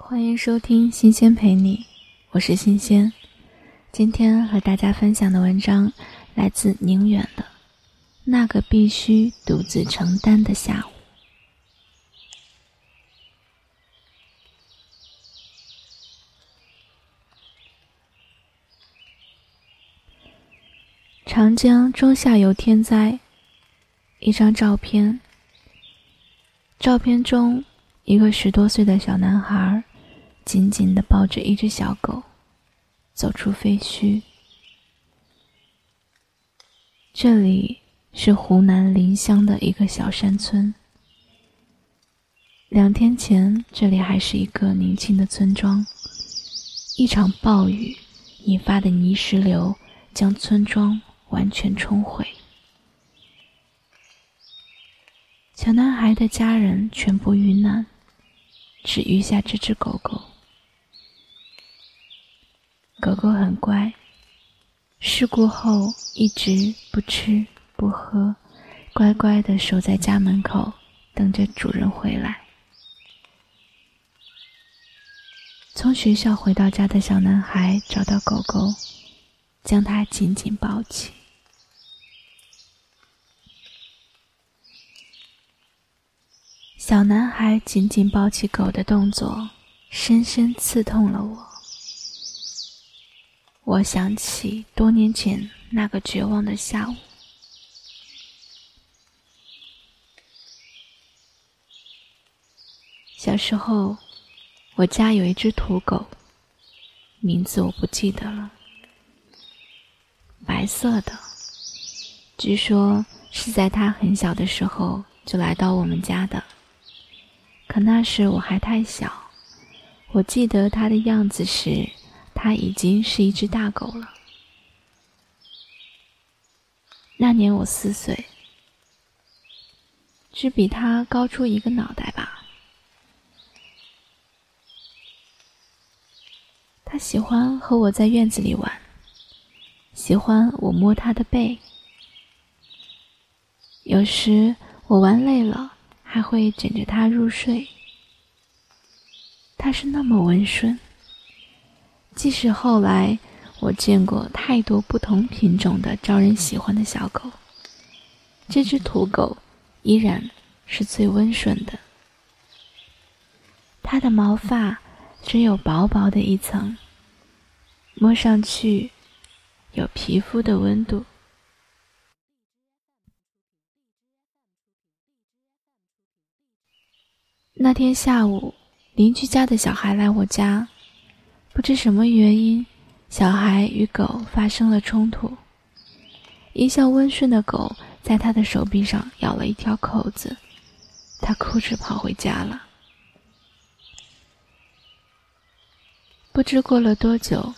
欢迎收听《新鲜陪你》，我是新鲜。今天和大家分享的文章来自宁远的《那个必须独自承担的下午》。长江中下游天灾，一张照片。照片中，一个十多岁的小男孩。紧紧地抱着一只小狗，走出废墟。这里是湖南临湘的一个小山村。两天前，这里还是一个宁静的村庄。一场暴雨引发的泥石流将村庄完全冲毁，小男孩的家人全部遇难，只余下这只狗狗。狗狗很乖，事故后一直不吃不喝，乖乖的守在家门口，等着主人回来。从学校回到家的小男孩找到狗狗，将它紧紧抱起。小男孩紧紧抱起狗的动作，深深刺痛了我。我想起多年前那个绝望的下午。小时候，我家有一只土狗，名字我不记得了，白色的，据说是在它很小的时候就来到我们家的。可那时我还太小，我记得它的样子时。它已经是一只大狗了。那年我四岁，只比它高出一个脑袋吧。它喜欢和我在院子里玩，喜欢我摸它的背。有时我玩累了，还会枕着它入睡。它是那么温顺。即使后来我见过太多不同品种的招人喜欢的小狗，这只土狗依然是最温顺的。它的毛发只有薄薄的一层，摸上去有皮肤的温度。那天下午，邻居家的小孩来我家。不知什么原因，小孩与狗发生了冲突。一向温顺的狗在他的手臂上咬了一条口子，他哭着跑回家了。不知过了多久，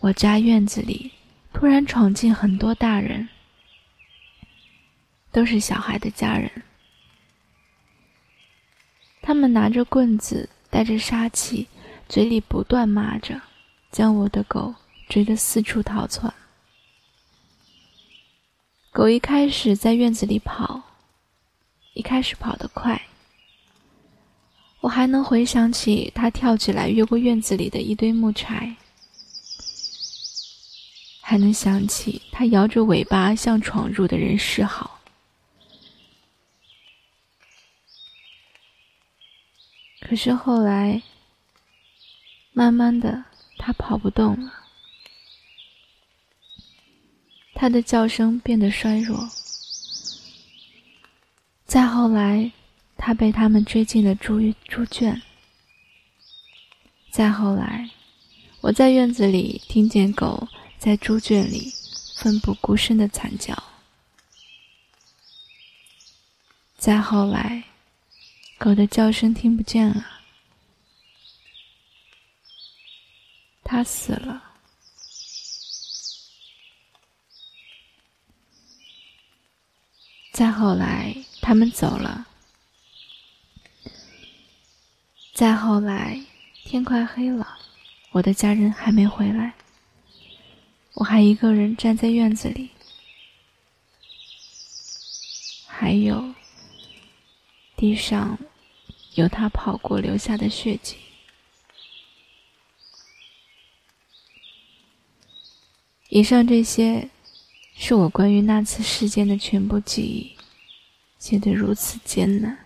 我家院子里突然闯进很多大人，都是小孩的家人。他们拿着棍子，带着杀气。嘴里不断骂着，将我的狗追得四处逃窜。狗一开始在院子里跑，一开始跑得快，我还能回想起它跳起来越过院子里的一堆木柴，还能想起它摇着尾巴向闯入的人示好。可是后来。慢慢的，它跑不动了，它的叫声变得衰弱。再后来，它被他们追进了猪猪圈。再后来，我在院子里听见狗在猪圈里奋不顾身的惨叫。再后来，狗的叫声听不见了。他死了。再后来，他们走了。再后来，天快黑了，我的家人还没回来，我还一个人站在院子里。还有，地上有他跑过留下的血迹。以上这些是我关于那次事件的全部记忆写得如此艰难。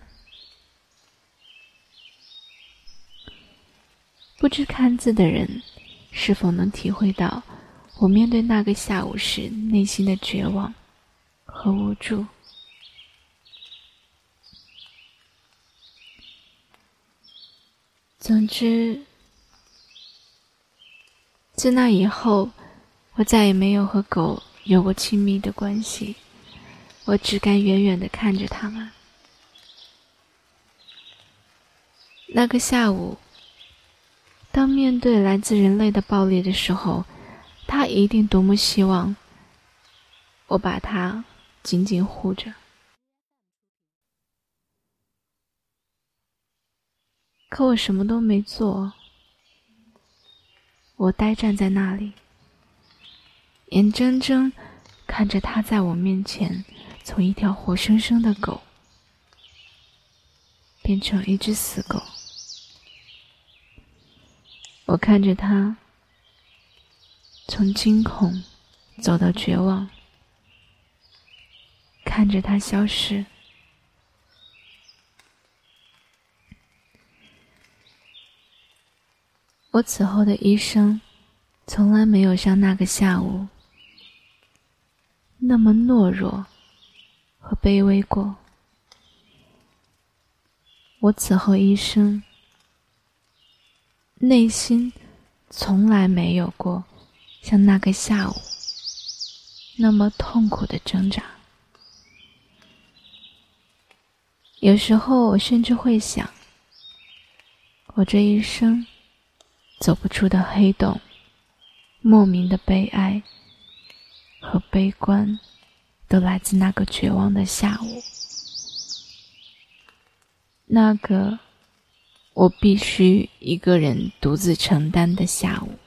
不知看字的人是否能体会到我面对那个下午时内心的绝望和无助？总之，自那以后，我再也没有和狗有过亲密的关系。我只敢远远的看着它们。那个下午，当面对来自人类的暴力的时候，它一定多么希望我把它紧紧护着。可我什么都没做，我呆站在那里，眼睁睁看着他在我面前从一条活生生的狗变成一只死狗。我看着他从惊恐走到绝望，看着他消失。我此后的一生，从来没有像那个下午那么懦弱和卑微过。我此后一生，内心从来没有过像那个下午那么痛苦的挣扎。有时候，我甚至会想，我这一生。走不出的黑洞，莫名的悲哀和悲观，都来自那个绝望的下午，那个我必须一个人独自承担的下午。